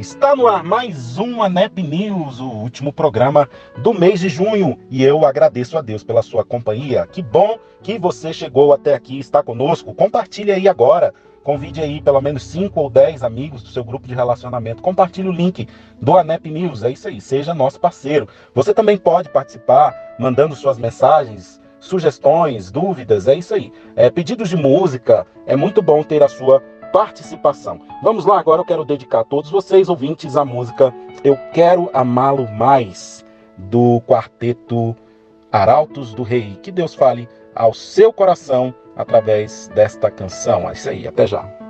Está no ar mais um ANEP News, o último programa do mês de junho. E eu agradeço a Deus pela sua companhia. Que bom que você chegou até aqui está conosco. Compartilhe aí agora. Convide aí pelo menos 5 ou 10 amigos do seu grupo de relacionamento. Compartilhe o link do ANEP News. É isso aí, seja nosso parceiro. Você também pode participar mandando suas mensagens, sugestões, dúvidas. É isso aí. É, pedidos de música. É muito bom ter a sua participação. Vamos lá, agora eu quero dedicar a todos vocês, ouvintes, a música Eu Quero Amá-lo Mais, do quarteto Arautos do Rei. Que Deus fale ao seu coração através desta canção. É isso aí, até já.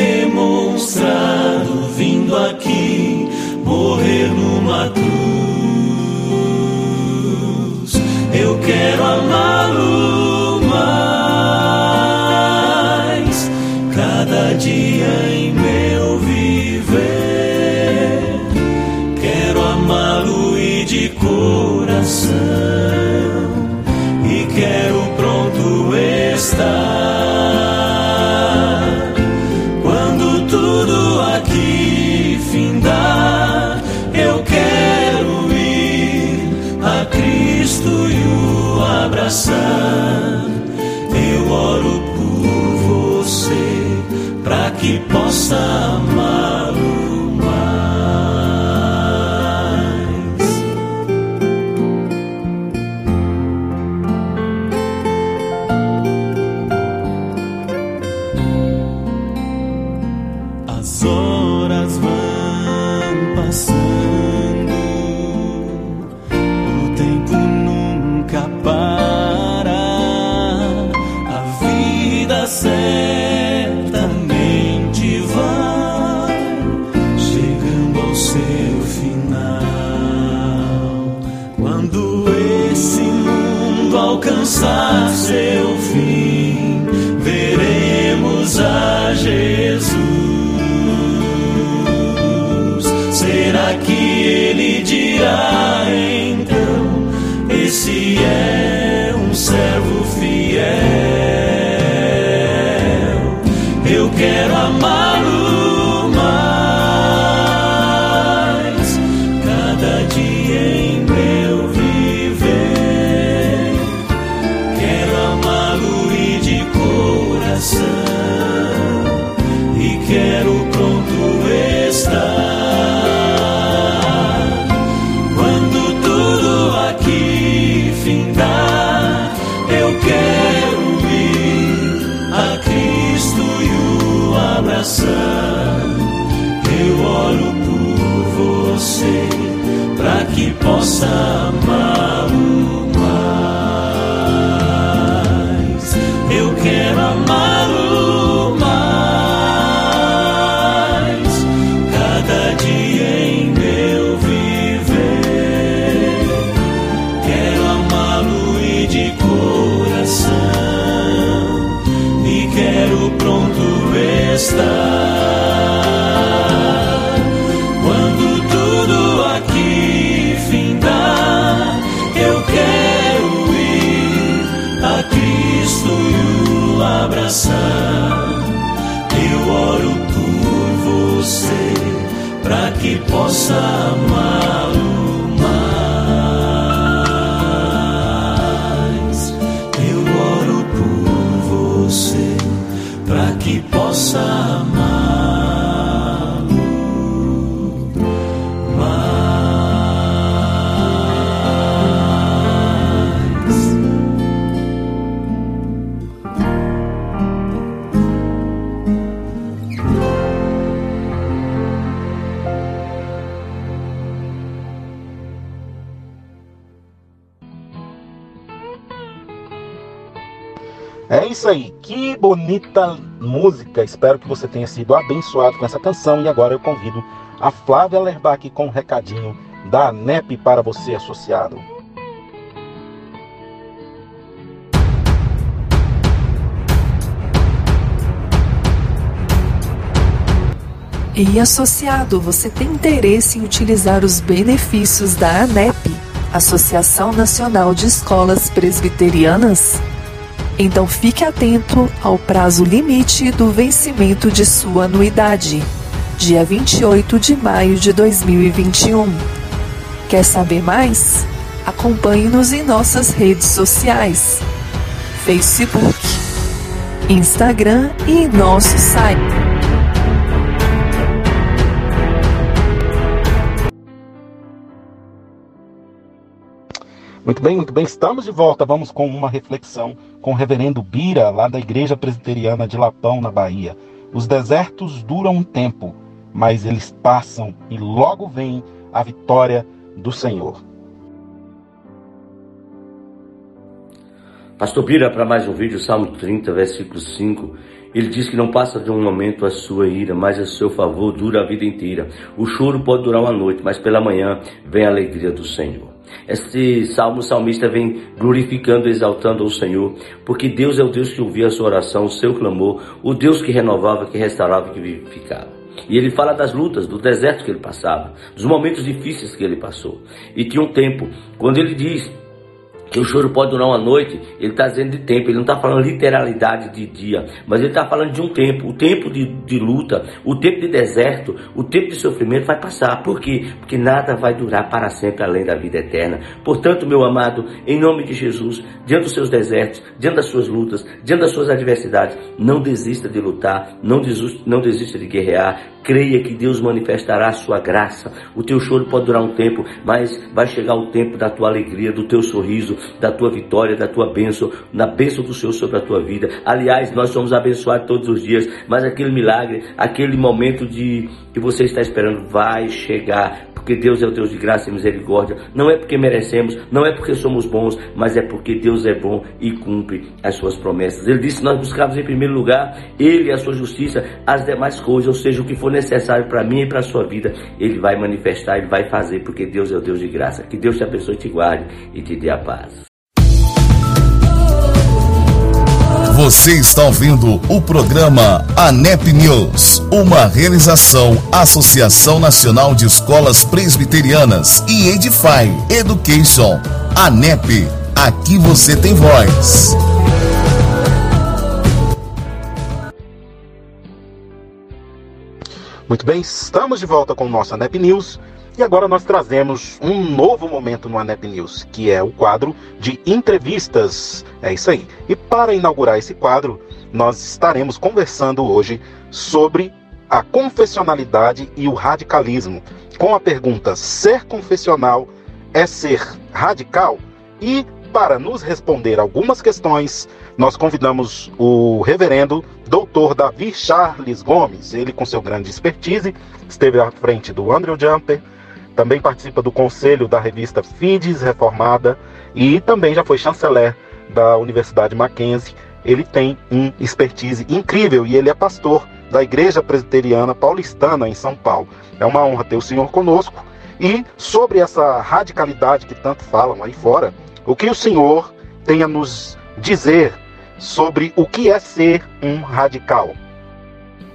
o É isso aí, que bonita música. Espero que você tenha sido abençoado com essa canção. E agora eu convido a Flávia Lerbach com um recadinho da ANEP para você, associado. E associado, você tem interesse em utilizar os benefícios da ANEP, Associação Nacional de Escolas Presbiterianas? Então fique atento ao prazo limite do vencimento de sua anuidade, dia 28 de maio de 2021. Quer saber mais? Acompanhe-nos em nossas redes sociais: Facebook, Instagram e nosso site. Muito bem, muito bem. Estamos de volta. Vamos com uma reflexão com o reverendo Bira, lá da Igreja Presbiteriana de Lapão, na Bahia. Os desertos duram um tempo, mas eles passam e logo vem a vitória do Senhor. Pastor Bira, para mais um vídeo, Salmo 30, versículo 5. Ele diz que não passa de um momento a sua ira, mas a seu favor dura a vida inteira. O choro pode durar uma noite, mas pela manhã vem a alegria do Senhor. Este salmo salmista vem glorificando, exaltando ao Senhor, porque Deus é o Deus que ouvia a sua oração, o seu clamor, o Deus que renovava, que restaurava, que vivificava. E ele fala das lutas, do deserto que ele passava, dos momentos difíceis que ele passou. E tinha um tempo, quando ele diz o choro pode durar uma noite, ele está dizendo de tempo, ele não está falando literalidade de dia, mas ele está falando de um tempo, o tempo de, de luta, o tempo de deserto, o tempo de sofrimento vai passar. Por quê? Porque nada vai durar para sempre além da vida eterna. Portanto, meu amado, em nome de Jesus, diante dos seus desertos, diante das suas lutas, diante das suas adversidades, não desista de lutar, não desista, não desista de guerrear, creia que Deus manifestará a sua graça. O teu choro pode durar um tempo, mas vai chegar o tempo da tua alegria, do teu sorriso, da tua vitória, da tua bênção, na bênção do Senhor sobre a tua vida. Aliás, nós somos abençoados todos os dias, mas aquele milagre, aquele momento de que você está esperando vai chegar porque Deus é o Deus de graça e misericórdia. Não é porque merecemos, não é porque somos bons, mas é porque Deus é bom e cumpre as suas promessas. Ele disse: Nós buscamos em primeiro lugar Ele e a sua justiça, as demais coisas, ou seja, o que for necessário para mim e para a sua vida, Ele vai manifestar, Ele vai fazer, porque Deus é o Deus de graça. Que Deus te abençoe, te guarde e te dê a paz. Você está ouvindo o programa ANEP News, uma realização Associação Nacional de Escolas Presbiterianas e Edify Education. ANEP, aqui você tem voz. Muito bem, estamos de volta com o nosso ANEP News e agora nós trazemos um novo momento no ANEP News, que é o quadro de entrevistas. É isso aí. E para inaugurar esse quadro, nós estaremos conversando hoje sobre a confessionalidade e o radicalismo, com a pergunta: ser confessional é ser radical? E para nos responder algumas questões, nós convidamos o reverendo doutor Davi Charles Gomes. Ele, com seu grande expertise, esteve à frente do Andrew Jumper, também participa do conselho da revista Fides Reformada e também já foi chanceler da Universidade Mackenzie. Ele tem um expertise incrível e ele é pastor da Igreja Presbiteriana Paulistana em São Paulo. É uma honra ter o senhor conosco. E sobre essa radicalidade que tanto falam aí fora, o que o senhor tem a nos dizer sobre o que é ser um radical?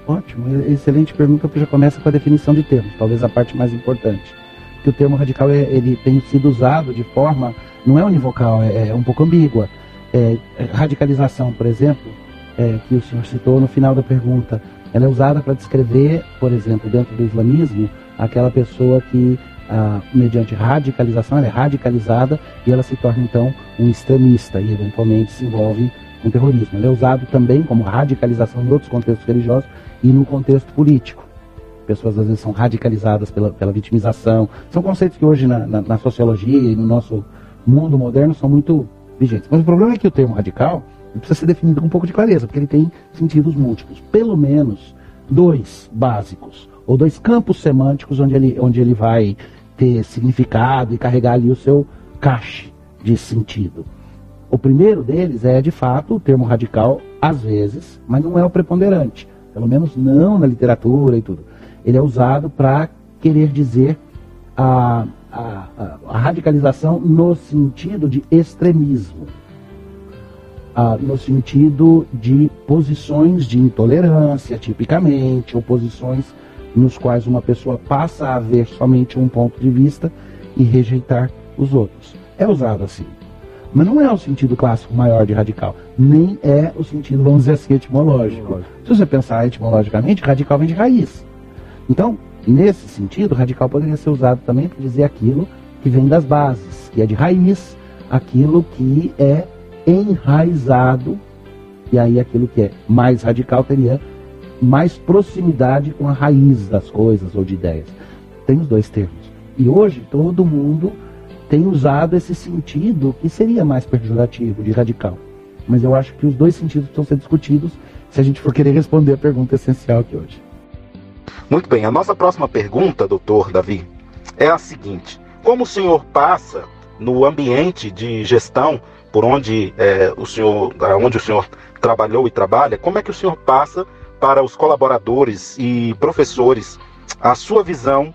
Ótimo, excelente pergunta, porque já começa com a definição de termos, talvez a parte mais importante que o termo radical é, ele tem sido usado de forma, não é univocal, é, é um pouco ambígua. É, radicalização, por exemplo, é, que o senhor citou no final da pergunta, ela é usada para descrever, por exemplo, dentro do islamismo, aquela pessoa que, ah, mediante radicalização, ela é radicalizada e ela se torna então um extremista e eventualmente se envolve com terrorismo. Ele é usado também como radicalização em outros contextos religiosos e no contexto político pessoas às vezes são radicalizadas pela, pela vitimização. São conceitos que hoje na, na, na, sociologia e no nosso mundo moderno são muito vigentes. Mas o problema é que o termo radical precisa ser definido com um pouco de clareza, porque ele tem sentidos múltiplos. Pelo menos dois básicos, ou dois campos semânticos onde ele, onde ele vai ter significado e carregar ali o seu cache de sentido. O primeiro deles é, de fato, o termo radical, às vezes, mas não é o preponderante. Pelo menos não na literatura e tudo. Ele é usado para querer dizer a, a, a, radicalização no sentido de extremismo. no sentido de posições de intolerância, tipicamente, ou posições nos quais uma pessoa passa a ver somente um ponto de vista e rejeitar os outros. É usado assim. Mas não é o sentido clássico maior de radical, nem é o sentido, vamos dizer assim, etimológico. Se você pensar etimologicamente, radical vem de raiz. Então, nesse sentido, radical poderia ser usado também para dizer aquilo que vem das bases, que é de raiz, aquilo que é enraizado, e aí aquilo que é mais radical teria mais proximidade com a raiz das coisas ou de ideias. Tem os dois termos. E hoje todo mundo tem usado esse sentido que seria mais pejorativo, de radical. Mas eu acho que os dois sentidos precisam ser discutidos se a gente for querer responder a pergunta essencial aqui hoje. Muito bem, a nossa próxima pergunta, doutor Davi, é a seguinte: como o senhor passa no ambiente de gestão por onde é, o senhor, onde o senhor trabalhou e trabalha, como é que o senhor passa para os colaboradores e professores a sua visão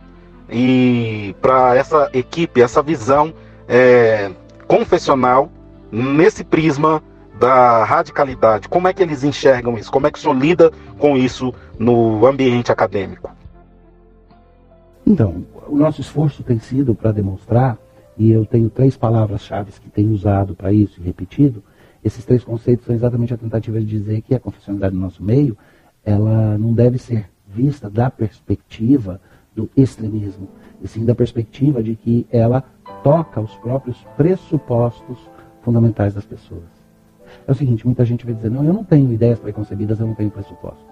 e para essa equipe, essa visão é, confessional nesse prisma da radicalidade. Como é que eles enxergam isso? Como é que o senhor lida com isso no ambiente acadêmico? Então, o nosso esforço tem sido para demonstrar, e eu tenho três palavras-chave que tenho usado para isso e repetido, esses três conceitos são exatamente a tentativa de dizer que a confessionalidade no nosso meio, ela não deve ser vista da perspectiva do extremismo, e sim da perspectiva de que ela toca os próprios pressupostos fundamentais das pessoas. É o seguinte, muita gente vai dizer, não, eu não tenho ideias preconcebidas, eu não tenho pressupostos.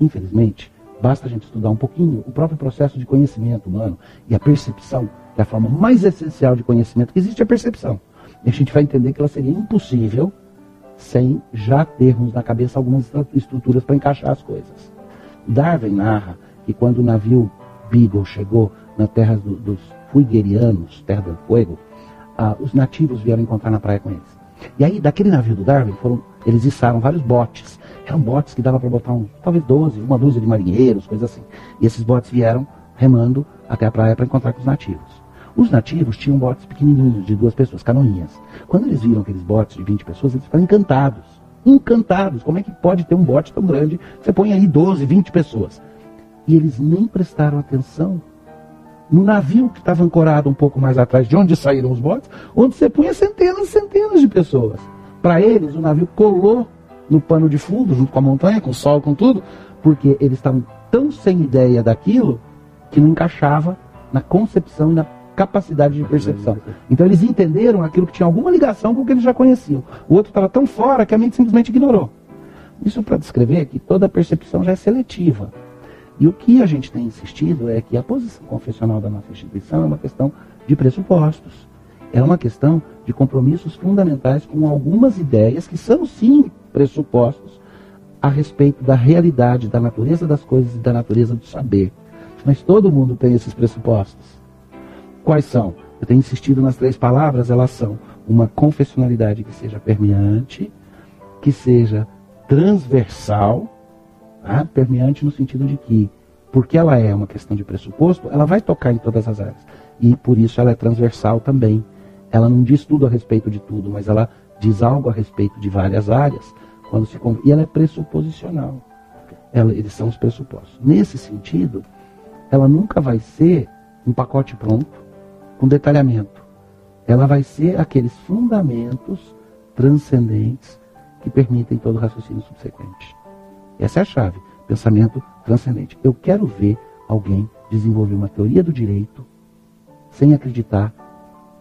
Infelizmente, basta a gente estudar um pouquinho o próprio processo de conhecimento humano e a percepção, que é a forma mais essencial de conhecimento que existe, é a percepção. E a gente vai entender que ela seria impossível sem já termos na cabeça algumas estruturas para encaixar as coisas. Darwin narra que quando o navio Beagle chegou na terra do, dos Fuiguerianos, terra do fogo, ah, os nativos vieram encontrar na praia com eles. E aí, daquele navio do Darwin, foram, eles içaram vários botes. Eram botes que dava para botar um, talvez 12, uma dúzia de marinheiros, coisas assim. E esses botes vieram remando até a praia para encontrar com os nativos. Os nativos tinham botes pequenininhos, de duas pessoas, canoinhas. Quando eles viram aqueles botes de 20 pessoas, eles ficaram encantados. Encantados. Como é que pode ter um bote tão grande? Você põe aí 12, 20 pessoas. E eles nem prestaram atenção no navio que estava ancorado um pouco mais atrás de onde saíram os botes, onde você punha centenas e centenas de pessoas. Para eles, o navio colou no pano de fundo, junto com a montanha, com o sol, com tudo, porque eles estavam tão sem ideia daquilo que não encaixava na concepção e na capacidade de percepção. Então eles entenderam aquilo que tinha alguma ligação com o que eles já conheciam. O outro estava tão fora que a mente simplesmente ignorou. Isso para descrever que toda percepção já é seletiva. E o que a gente tem insistido é que a posição confessional da nossa instituição é uma questão de pressupostos. É uma questão de compromissos fundamentais com algumas ideias que são, sim, pressupostos a respeito da realidade, da natureza das coisas e da natureza do saber. Mas todo mundo tem esses pressupostos. Quais são? Eu tenho insistido nas três palavras, elas são uma confessionalidade que seja permeante, que seja transversal Tá? Permeante no sentido de que, porque ela é uma questão de pressuposto, ela vai tocar em todas as áreas. E por isso ela é transversal também. Ela não diz tudo a respeito de tudo, mas ela diz algo a respeito de várias áreas. Quando se E ela é pressuposicional. Ela, eles são os pressupostos. Nesse sentido, ela nunca vai ser um pacote pronto, com detalhamento. Ela vai ser aqueles fundamentos transcendentes que permitem todo o raciocínio subsequente. Essa é a chave. Pensamento transcendente. Eu quero ver alguém desenvolver uma teoria do direito sem acreditar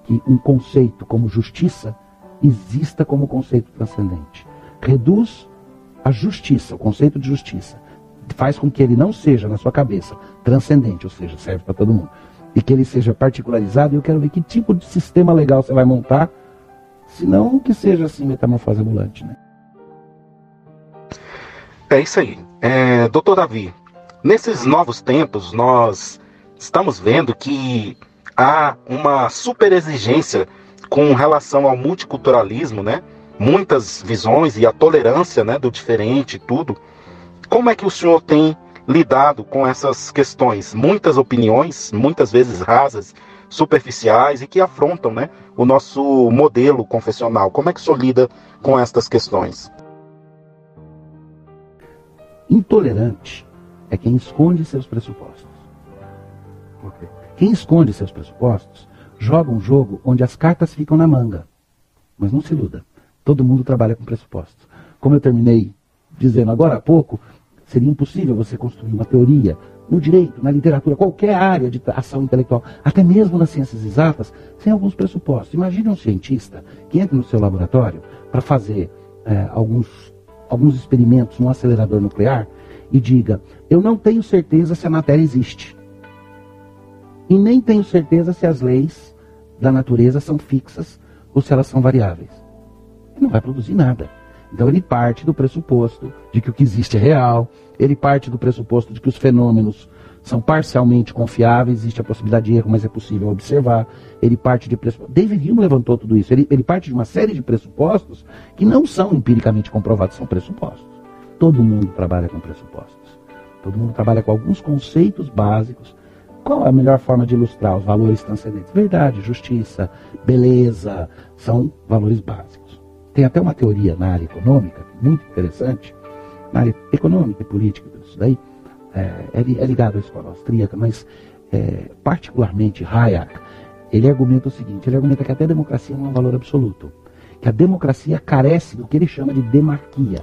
que um conceito como justiça exista como conceito transcendente. Reduz a justiça, o conceito de justiça, faz com que ele não seja, na sua cabeça, transcendente, ou seja, serve para todo mundo, e que ele seja particularizado. E eu quero ver que tipo de sistema legal você vai montar, se não que seja assim metamorfose ambulante. Né? É isso aí. É, doutor Davi, nesses novos tempos, nós estamos vendo que há uma super exigência com relação ao multiculturalismo, né? Muitas visões e a tolerância, né, do diferente, tudo. Como é que o senhor tem lidado com essas questões? Muitas opiniões, muitas vezes rasas, superficiais e que afrontam, né, o nosso modelo confessional. Como é que o senhor lida com estas questões? Intolerante é quem esconde seus pressupostos. Quem esconde seus pressupostos joga um jogo onde as cartas ficam na manga. Mas não se iluda. Todo mundo trabalha com pressupostos. Como eu terminei dizendo agora há pouco, seria impossível você construir uma teoria no direito, na literatura, qualquer área de ação intelectual, até mesmo nas ciências exatas, sem alguns pressupostos. Imagine um cientista que entra no seu laboratório para fazer é, alguns, alguns experimentos no acelerador nuclear e diga: Eu não tenho certeza se a matéria existe. E nem tenho certeza se as leis da natureza são fixas ou se elas são variáveis. Ele não vai produzir nada. Então ele parte do pressuposto de que o que existe é real, ele parte do pressuposto de que os fenômenos são parcialmente confiáveis, existe a possibilidade de erro, mas é possível observar. Ele parte de pressupostos. David Hume levantou tudo isso. Ele, ele parte de uma série de pressupostos que não são empiricamente comprovados, são pressupostos. Todo mundo trabalha com pressupostos. Todo mundo trabalha com alguns conceitos básicos qual é a melhor forma de ilustrar os valores transcendentes? Verdade, justiça, beleza, são valores básicos. Tem até uma teoria na área econômica, muito interessante, na área econômica e política, isso daí, é, é, é ligado à escola austríaca, mas é, particularmente Hayek, ele argumenta o seguinte, ele argumenta que até a democracia não é um valor absoluto, que a democracia carece do que ele chama de demarquia.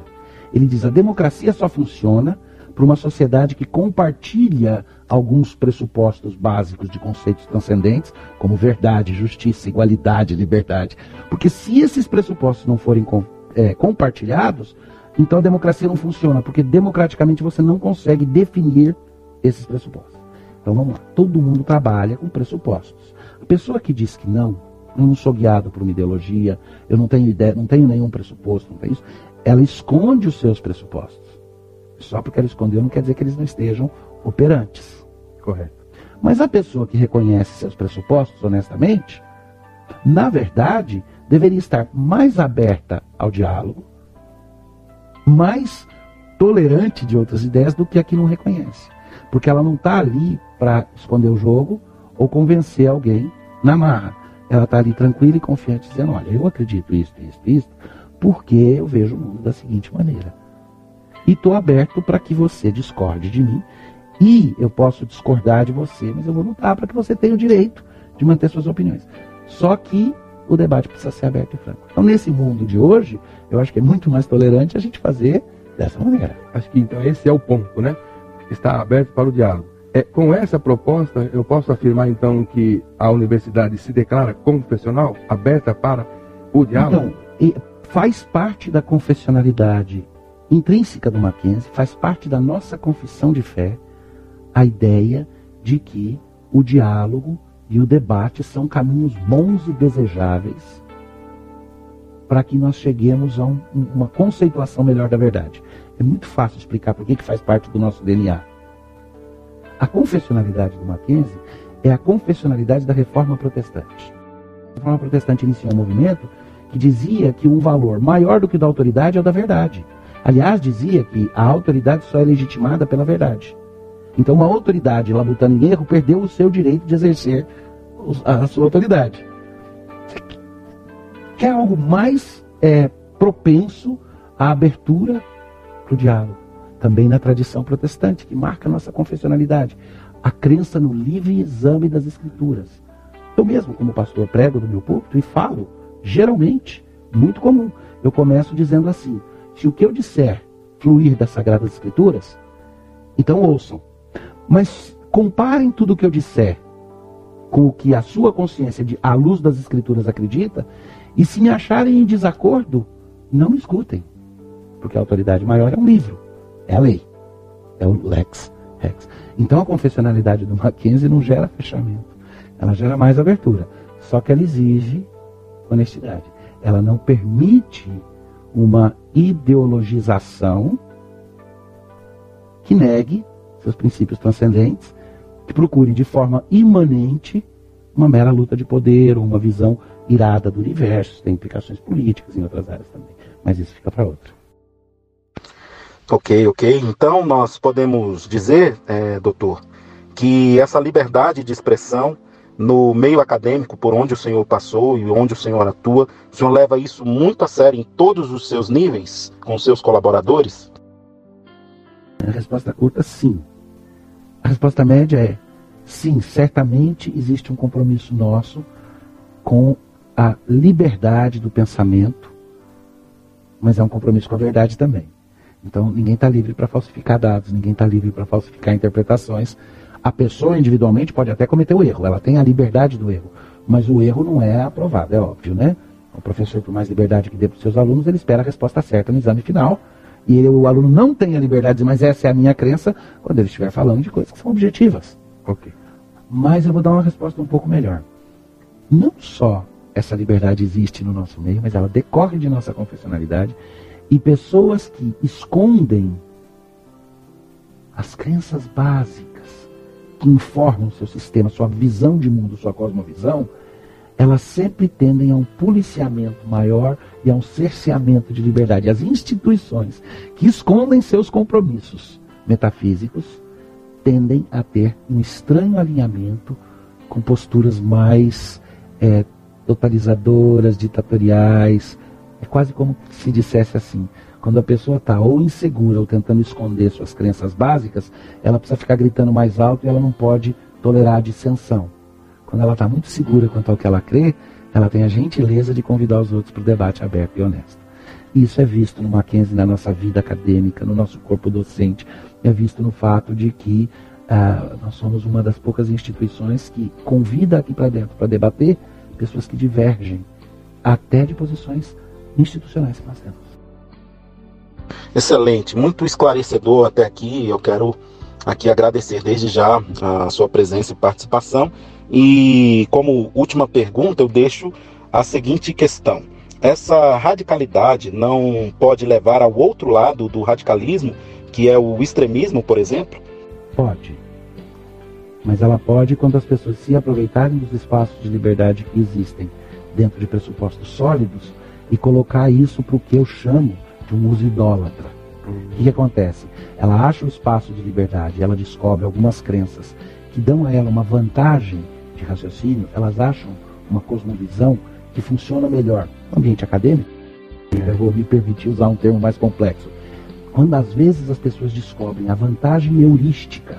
Ele diz a democracia só funciona para uma sociedade que compartilha alguns pressupostos básicos de conceitos transcendentes, como verdade, justiça, igualdade, liberdade. Porque se esses pressupostos não forem com, é, compartilhados, então a democracia não funciona, porque democraticamente você não consegue definir esses pressupostos. Então vamos lá, todo mundo trabalha com pressupostos. A pessoa que diz que não, eu não sou guiado por uma ideologia, eu não tenho ideia, não tenho nenhum pressuposto, não tem isso, ela esconde os seus pressupostos. Só porque ela escondeu não quer dizer que eles não estejam operantes. Correto. Mas a pessoa que reconhece seus pressupostos honestamente, na verdade, deveria estar mais aberta ao diálogo, mais tolerante de outras ideias do que a que não reconhece. Porque ela não está ali para esconder o jogo ou convencer alguém na marra. Ela está ali tranquila e confiante, dizendo: Olha, eu acredito isso, isso, isso, porque eu vejo o mundo da seguinte maneira. E estou aberto para que você discorde de mim. E eu posso discordar de você, mas eu vou lutar para que você tenha o direito de manter suas opiniões. Só que o debate precisa ser aberto e franco. Então, nesse mundo de hoje, eu acho que é muito mais tolerante a gente fazer dessa maneira. Acho que então esse é o ponto, né? Está aberto para o diálogo. É, com essa proposta, eu posso afirmar então que a universidade se declara confessional, aberta para o diálogo? Então, faz parte da confessionalidade intrínseca do Mackenzie, faz parte da nossa confissão de fé, a ideia de que o diálogo e o debate são caminhos bons e desejáveis para que nós cheguemos a um, uma conceituação melhor da verdade. É muito fácil explicar por que, faz parte do nosso DNA. A confessionalidade do Mackenzie é a confessionalidade da reforma protestante. A reforma protestante iniciou um movimento que dizia que um valor maior do que o da autoridade é o da verdade. Aliás, dizia que a autoridade só é legitimada pela verdade. Então, uma autoridade labutando em erro perdeu o seu direito de exercer a sua autoridade. Quer algo mais é, propenso à abertura para o diálogo? Também na tradição protestante, que marca a nossa confessionalidade. A crença no livre exame das Escrituras. Eu mesmo, como pastor, prego do meu púlpito e falo, geralmente, muito comum. Eu começo dizendo assim: se o que eu disser fluir das Sagradas Escrituras, então ouçam. Mas comparem tudo o que eu disser com o que a sua consciência, de, à luz das Escrituras, acredita, e se me acharem em desacordo, não escutem. Porque a autoridade maior é um livro, é a lei, é o lex rex. Então a confessionalidade do Mackenzie não gera fechamento, ela gera mais abertura. Só que ela exige honestidade. Ela não permite uma ideologização que negue seus princípios transcendentes, que procure de forma imanente uma mera luta de poder ou uma visão irada do universo, tem implicações políticas em outras áreas também. Mas isso fica para outra. Ok, ok. Então nós podemos dizer, é, doutor, que essa liberdade de expressão no meio acadêmico, por onde o senhor passou e onde o senhor atua, o senhor leva isso muito a sério em todos os seus níveis, com seus colaboradores? A resposta curta, sim. A resposta média é sim, certamente existe um compromisso nosso com a liberdade do pensamento, mas é um compromisso com a verdade também. Então, ninguém está livre para falsificar dados, ninguém está livre para falsificar interpretações. A pessoa individualmente pode até cometer o erro, ela tem a liberdade do erro, mas o erro não é aprovado, é óbvio, né? O professor, por mais liberdade que dê para os seus alunos, ele espera a resposta certa no exame final. E ele, o aluno não tem a liberdade mas essa é a minha crença, quando ele estiver falando de coisas que são objetivas. Ok. Mas eu vou dar uma resposta um pouco melhor. Não só essa liberdade existe no nosso meio, mas ela decorre de nossa confessionalidade. E pessoas que escondem as crenças básicas que informam o seu sistema, sua visão de mundo, sua cosmovisão, elas sempre tendem a um policiamento maior e a um cerceamento de liberdade. As instituições que escondem seus compromissos metafísicos tendem a ter um estranho alinhamento com posturas mais é, totalizadoras, ditatoriais. É quase como se dissesse assim: quando a pessoa está ou insegura ou tentando esconder suas crenças básicas, ela precisa ficar gritando mais alto e ela não pode tolerar a dissensão. Quando ela está muito segura quanto ao que ela crê, ela tem a gentileza de convidar os outros para o debate aberto e honesto. Isso é visto no Mackenzie na nossa vida acadêmica, no nosso corpo docente, é visto no fato de que ah, nós somos uma das poucas instituições que convida aqui para dentro para debater pessoas que divergem até de posições institucionais que nós temos. Excelente, muito esclarecedor até aqui. Eu quero aqui agradecer desde já a sua presença e participação. E como última pergunta, eu deixo a seguinte questão: essa radicalidade não pode levar ao outro lado do radicalismo, que é o extremismo, por exemplo? Pode. Mas ela pode quando as pessoas se aproveitarem dos espaços de liberdade que existem dentro de pressupostos sólidos e colocar isso para o que eu chamo de um uso idólatra. O que, que acontece? Ela acha um espaço de liberdade, ela descobre algumas crenças que dão a ela uma vantagem de raciocínio, elas acham uma cosmovisão que funciona melhor no ambiente acadêmico. Eu vou me permitir usar um termo mais complexo. Quando às vezes as pessoas descobrem a vantagem heurística,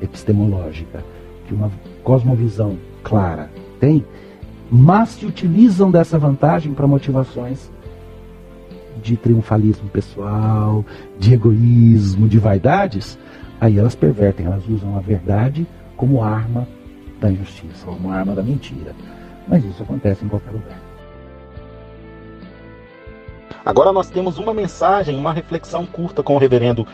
epistemológica, que uma cosmovisão clara tem, mas se utilizam dessa vantagem para motivações de triunfalismo pessoal, de egoísmo, de vaidades, aí elas pervertem, elas usam a verdade como arma da injustiça, como arma da mentira. Mas isso acontece em qualquer lugar. Agora nós temos uma mensagem, uma reflexão curta com o reverendo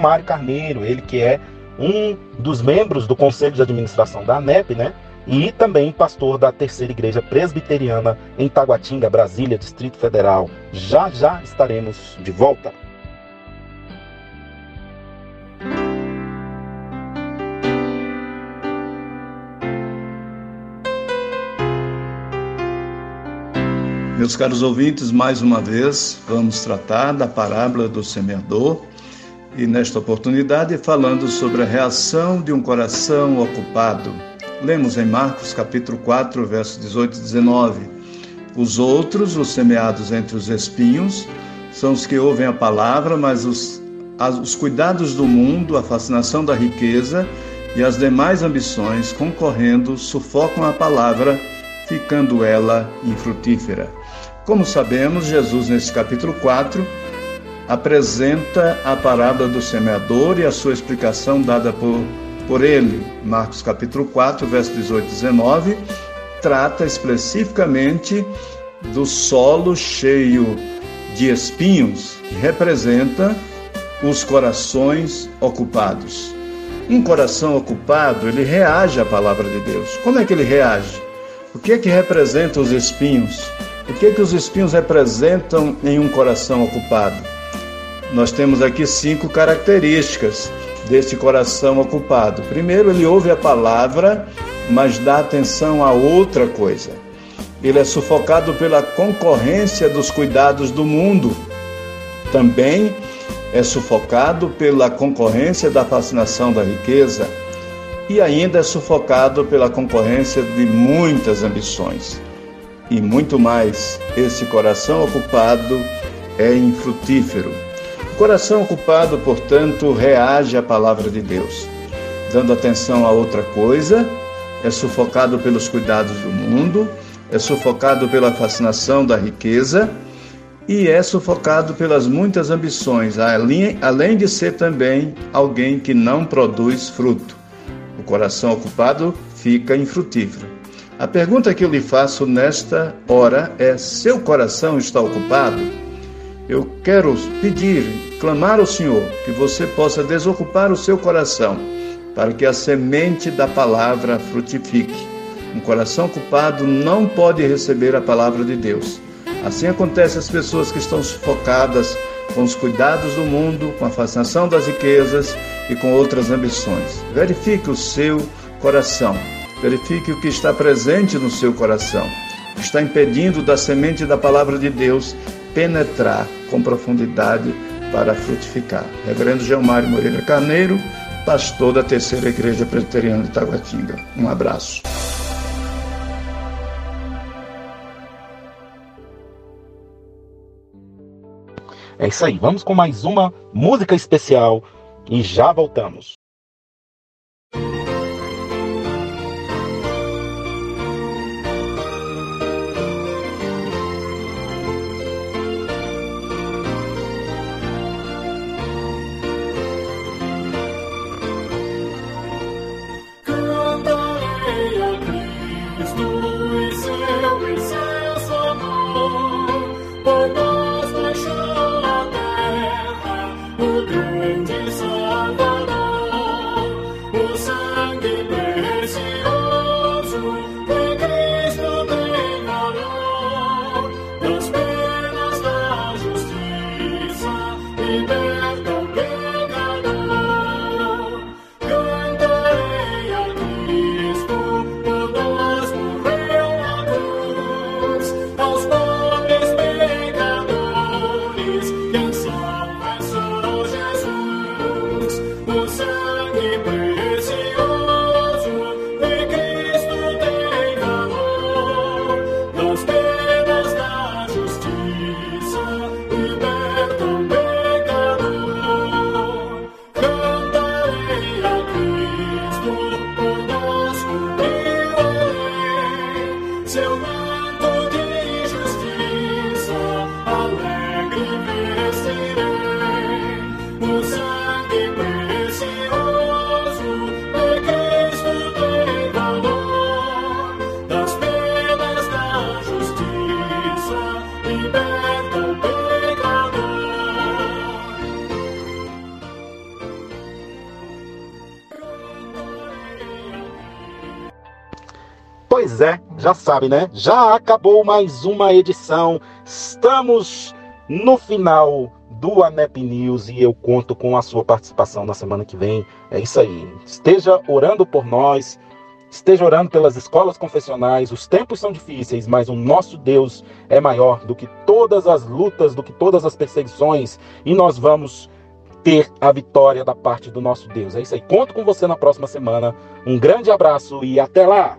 Mário Carneiro, ele que é um dos membros do Conselho de Administração da ANEP, né? E também pastor da Terceira Igreja Presbiteriana em Taguatinga, Brasília, Distrito Federal. Já já estaremos de volta. Meus caros ouvintes, mais uma vez vamos tratar da parábola do semeador e, nesta oportunidade, falando sobre a reação de um coração ocupado. Lemos em Marcos capítulo 4, versos 18 e 19. Os outros, os semeados entre os espinhos, são os que ouvem a palavra, mas os, as, os cuidados do mundo, a fascinação da riqueza e as demais ambições concorrendo sufocam a palavra, ficando ela infrutífera. Como sabemos, Jesus, nesse capítulo 4, apresenta a parábola do semeador e a sua explicação dada por, por ele. Marcos capítulo 4, verso 18 e 19, trata especificamente do solo cheio de espinhos, que representa os corações ocupados. Um coração ocupado, ele reage à palavra de Deus. Como é que ele reage? O que é que representa os espinhos? O que, que os espinhos representam em um coração ocupado? Nós temos aqui cinco características deste coração ocupado. Primeiro, ele ouve a palavra, mas dá atenção a outra coisa. ele é sufocado pela concorrência dos cuidados do mundo. Também é sufocado pela concorrência da fascinação da riqueza e ainda é sufocado pela concorrência de muitas ambições. E muito mais, esse coração ocupado é infrutífero. O coração ocupado, portanto, reage à palavra de Deus, dando atenção a outra coisa, é sufocado pelos cuidados do mundo é sufocado pela fascinação da riqueza e é sufocado pelas muitas ambições, além de ser também alguém que não produz fruto. O coração ocupado fica infrutífero. A pergunta que eu lhe faço nesta hora é: seu coração está ocupado? Eu quero pedir, clamar ao Senhor que você possa desocupar o seu coração para que a semente da palavra frutifique um coração culpado não pode receber a palavra de Deus. Assim acontece às pessoas que estão sufocadas com os cuidados do mundo, com a fascinação das riquezas e com outras ambições. Verifique o seu coração. Verifique o que está presente no seu coração. Está impedindo da semente da palavra de Deus penetrar com profundidade para frutificar. Reverendo Gelmário Moreira Carneiro, pastor da Terceira Igreja Presbiteriana de Taguatinga. Um abraço. É isso aí, vamos com mais uma música especial e já voltamos. Pois é, já sabe, né? Já acabou mais uma edição. Estamos no final do ANEP News e eu conto com a sua participação na semana que vem. É isso aí. Esteja orando por nós, esteja orando pelas escolas confessionais. Os tempos são difíceis, mas o nosso Deus é maior do que todas as lutas, do que todas as perseguições e nós vamos ter a vitória da parte do nosso Deus. É isso aí. Conto com você na próxima semana. Um grande abraço e até lá!